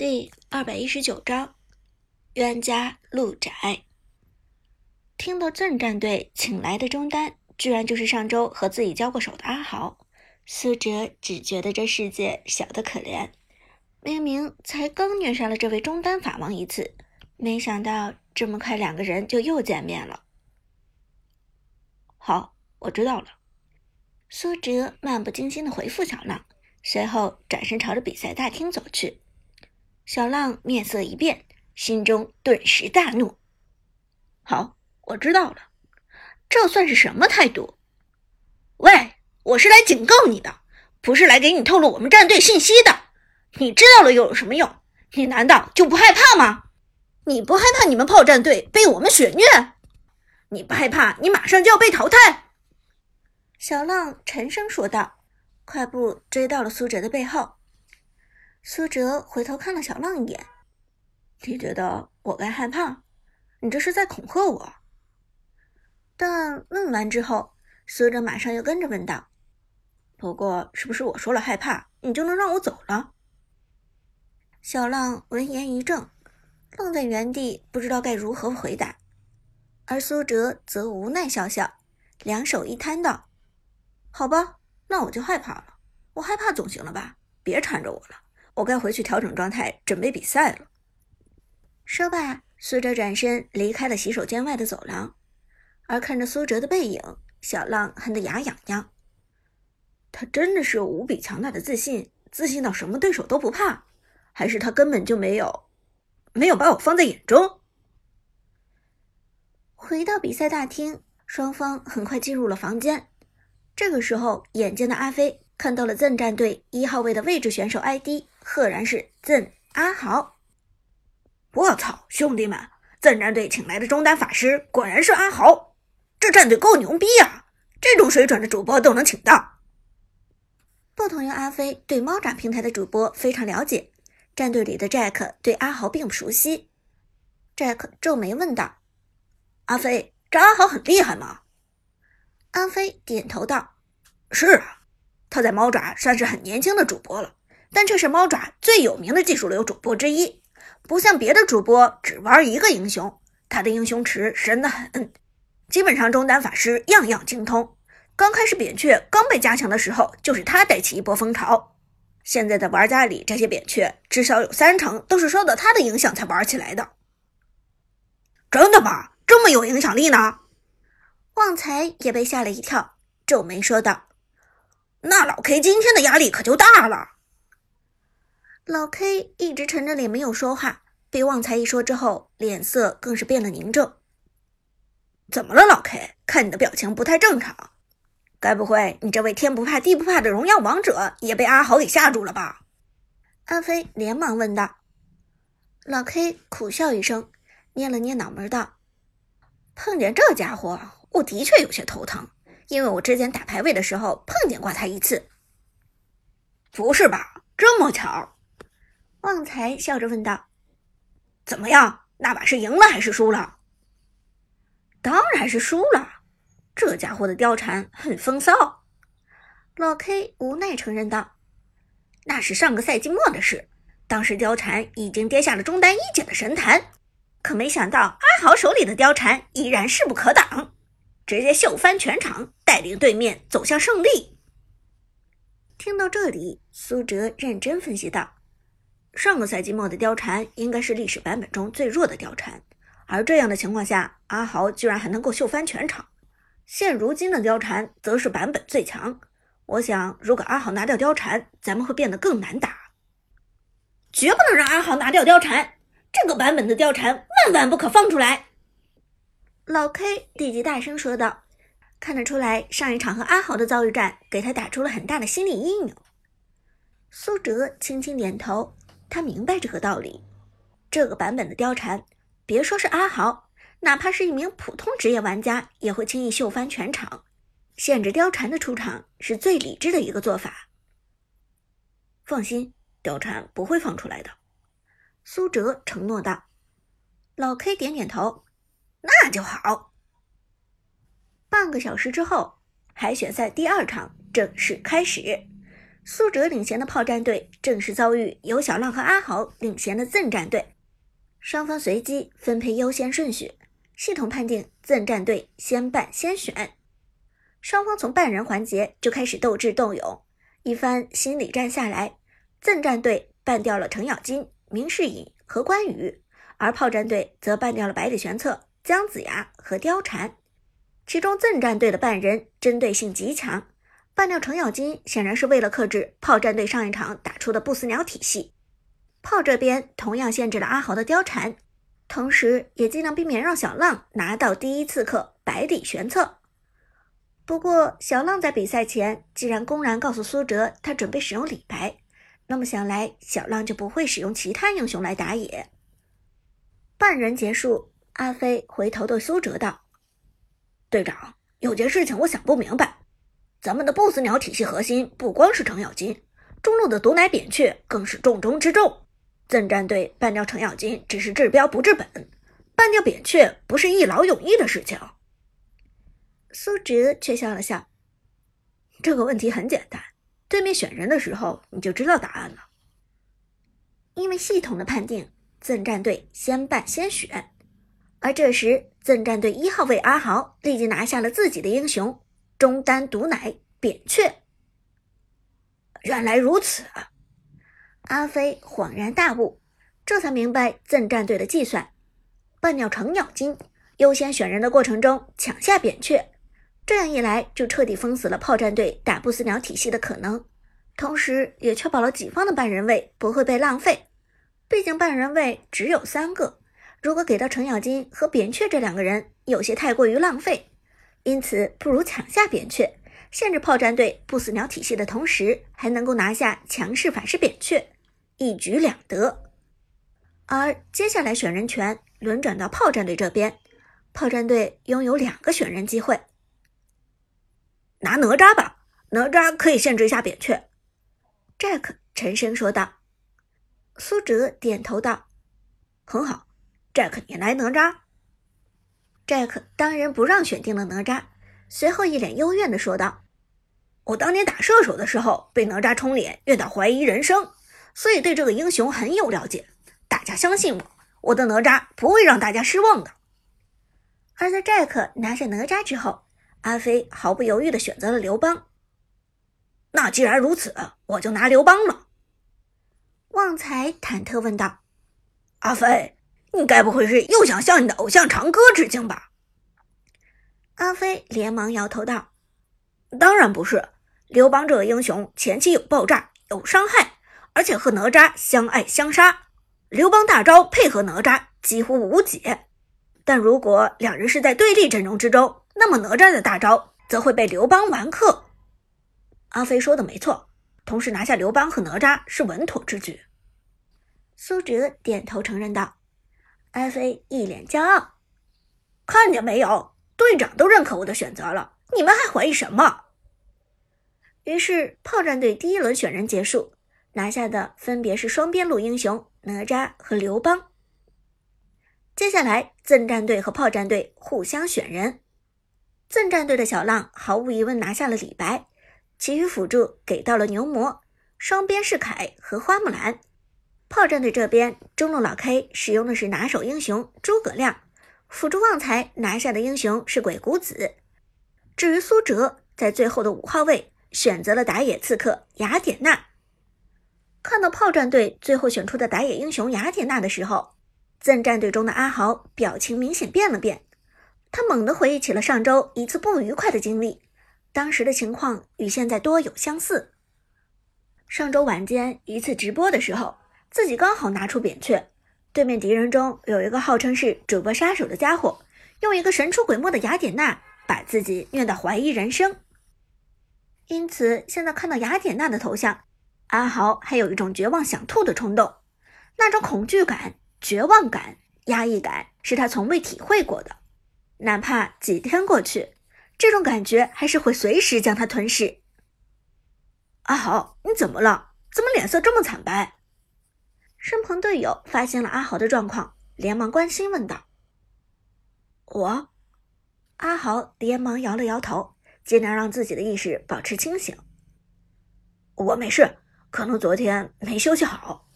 第二百一十九章，冤家路窄。听到镇战队请来的中单，居然就是上周和自己交过手的阿豪，苏哲只觉得这世界小得可怜。明明才刚虐杀了这位中单法王一次，没想到这么快两个人就又见面了。好，我知道了。苏哲漫不经心的回复小浪，随后转身朝着比赛大厅走去。小浪面色一变，心中顿时大怒。好，我知道了，这算是什么态度？喂，我是来警告你的，不是来给你透露我们战队信息的。你知道了又有什么用？你难道就不害怕吗？你不害怕你们炮战队被我们血虐？你不害怕你马上就要被淘汰？小浪沉声说道，快步追到了苏哲的背后。苏哲回头看了小浪一眼：“你觉得我该害怕？你这是在恐吓我？”但问完之后，苏哲马上又跟着问道：“不过，是不是我说了害怕，你就能让我走了？”小浪闻言一怔，愣在原地，不知道该如何回答。而苏哲则无奈笑笑，两手一摊道：“好吧，那我就害怕了。我害怕总行了吧？别缠着我了。”我该回去调整状态，准备比赛了。说罢，苏哲转身离开了洗手间外的走廊。而看着苏哲的背影，小浪恨得牙痒痒。他真的是有无比强大的自信，自信到什么对手都不怕，还是他根本就没有，没有把我放在眼中？回到比赛大厅，双方很快进入了房间。这个时候，眼尖的阿飞看到了赠战队一号位的位置选手 ID。赫然是赠阿豪！我操，兄弟们，赠战队请来的中单法师果然是阿豪，这战队够牛逼啊！这种水准的主播都能请到。不同于阿飞对猫爪平台的主播非常了解，战队里的 Jack 对阿豪并不熟悉。Jack 皱眉问道：“阿飞，这阿豪很厉害吗？”阿飞点头道：“是啊，他在猫爪算是很年轻的主播了。”但却是猫爪最有名的技术流主播之一，不像别的主播只玩一个英雄，他的英雄池深得很，基本上中单法师样样精通。刚开始扁鹊刚被加强的时候，就是他带起一波风潮。现在的玩家里，这些扁鹊至少有三成都是受到他的影响才玩起来的。真的吗？这么有影响力呢？旺财也被吓了一跳，皱眉说道：“那老 K 今天的压力可就大了。”老 K 一直沉着脸没有说话，被旺财一说之后，脸色更是变得凝重。怎么了，老 K？看你的表情不太正常，该不会你这位天不怕地不怕的荣耀王者也被阿豪给吓住了吧？阿飞连忙问道。老 K 苦笑一声，捏了捏脑门道：“碰见这家伙，我的确有些头疼，因为我之前打排位的时候碰见过他一次。”不是吧？这么巧？旺财笑着问道：“怎么样？那把是赢了还是输了？”“当然是输了。”这家伙的貂蝉很风骚。老 K 无奈承认道：“那是上个赛季末的事，当时貂蝉已经跌下了中单一姐的神坛，可没想到阿豪手里的貂蝉依然势不可挡，直接秀翻全场，带领对面走向胜利。”听到这里，苏哲认真分析道。上个赛季末的貂蝉应该是历史版本中最弱的貂蝉，而这样的情况下，阿豪居然还能够秀翻全场。现如今的貂蝉则是版本最强。我想，如果阿豪拿掉貂蝉，咱们会变得更难打。绝不能让阿豪拿掉貂蝉，这个版本的貂蝉万万不可放出来！老 K 立即大声说道。看得出来，上一场和阿豪的遭遇战给他打出了很大的心理阴影。苏哲轻轻点头。他明白这个道理，这个版本的貂蝉，别说是阿豪，哪怕是一名普通职业玩家，也会轻易秀翻全场。限制貂蝉的出场是最理智的一个做法。放心，貂蝉不会放出来的。苏哲承诺道。老 K 点点头，那就好。半个小时之后，海选赛第二场正式开始。苏哲领衔的炮战队正式遭遇由小浪和阿豪领衔的赠战队，双方随机分配优先顺序，系统判定赠战队先办先选。双方从半人环节就开始斗智斗勇，一番心理战下来，赠战队办掉了程咬金、明世隐和关羽，而炮战队则办掉了百里玄策、姜子牙和貂蝉。其中赠战队的半人针对性极强，办掉程咬金显然是为了克制炮战队上一场打出的不死鸟体系。炮这边同样限制了阿豪的貂蝉，同时也尽量避免让小浪拿到第一刺客百里玄策。不过，小浪在比赛前既然公然告诉苏哲他准备使用李白，那么想来小浪就不会使用其他英雄来打野。半人结束，阿飞回头对苏哲道：“队长，有件事情我想不明白，咱们的不死鸟体系核心不光是程咬金，中路的毒奶扁鹊更是重中之重。赠战队办掉程咬金只是治标不治本，办掉扁鹊不是一劳永逸的事情。”苏哲却笑了笑：“这个问题很简单，对面选人的时候你就知道答案了。因为系统的判定，赠战队先办先选，而这时赠战队一号位阿豪立即拿下了自己的英雄中单毒奶扁鹊。原来如此，阿飞恍然大悟，这才明白赠战队的计算：半鸟程咬金，优先选人的过程中抢下扁鹊。这样一来，就彻底封死了炮战队打不死鸟体系的可能，同时也确保了己方的半人位不会被浪费。毕竟半人位只有三个，如果给到程咬金和扁鹊这两个人，有些太过于浪费。因此，不如抢下扁鹊，限制炮战队不死鸟体系的同时，还能够拿下强势反噬扁鹊，一举两得。而接下来选人权轮转到炮战队这边，炮战队拥有两个选人机会。拿哪吒吧，哪吒可以限制一下扁鹊。”Jack 沉声说道。苏哲点头道：“很好，Jack，你来哪吒。”Jack 当然不让选定了哪吒，随后一脸幽怨的说道：“我当年打射手的时候被哪吒冲脸，怨到怀疑人生，所以对这个英雄很有了解。大家相信我，我的哪吒不会让大家失望的。”而在 Jack 拿下哪吒之后，阿飞毫不犹豫地选择了刘邦。那既然如此，我就拿刘邦了。旺财忐忑问道：“阿飞，你该不会是又想向你的偶像长歌致敬吧？”阿飞连忙摇头道：“当然不是。刘邦这个英雄前期有爆炸，有伤害，而且和哪吒相爱相杀。刘邦大招配合哪吒几乎无解，但如果两人是在对立阵容之中。”那么哪吒的大招则会被刘邦完克。阿飞说的没错，同时拿下刘邦和哪吒是稳妥之举。苏哲点头承认道。阿飞一脸骄傲，看见没有，队长都认可我的选择了，你们还怀疑什么？于是炮战队第一轮选人结束，拿下的分别是双边路英雄哪吒和刘邦。接下来赠战队和炮战队互相选人。赠战队的小浪毫无疑问拿下了李白，其余辅助给到了牛魔，双边是凯和花木兰。炮战队这边，中路老 K 使用的是拿手英雄诸葛亮，辅助旺财拿下的英雄是鬼谷子。至于苏哲，在最后的五号位选择了打野刺客雅典娜。看到炮战队最后选出的打野英雄雅典娜的时候，赠战队中的阿豪表情明显变了变。他猛地回忆起了上周一次不愉快的经历，当时的情况与现在多有相似。上周晚间一次直播的时候，自己刚好拿出扁鹊，对面敌人中有一个号称是主播杀手的家伙，用一个神出鬼没的雅典娜把自己虐到怀疑人生。因此，现在看到雅典娜的头像，阿豪还有一种绝望想吐的冲动，那种恐惧感、绝望感、压抑感是他从未体会过的。哪怕几天过去，这种感觉还是会随时将他吞噬。阿豪，你怎么了？怎么脸色这么惨白？身旁队友发现了阿豪的状况，连忙关心问道：“我？”阿豪连忙摇了摇头，尽量让自己的意识保持清醒。我没事，可能昨天没休息好。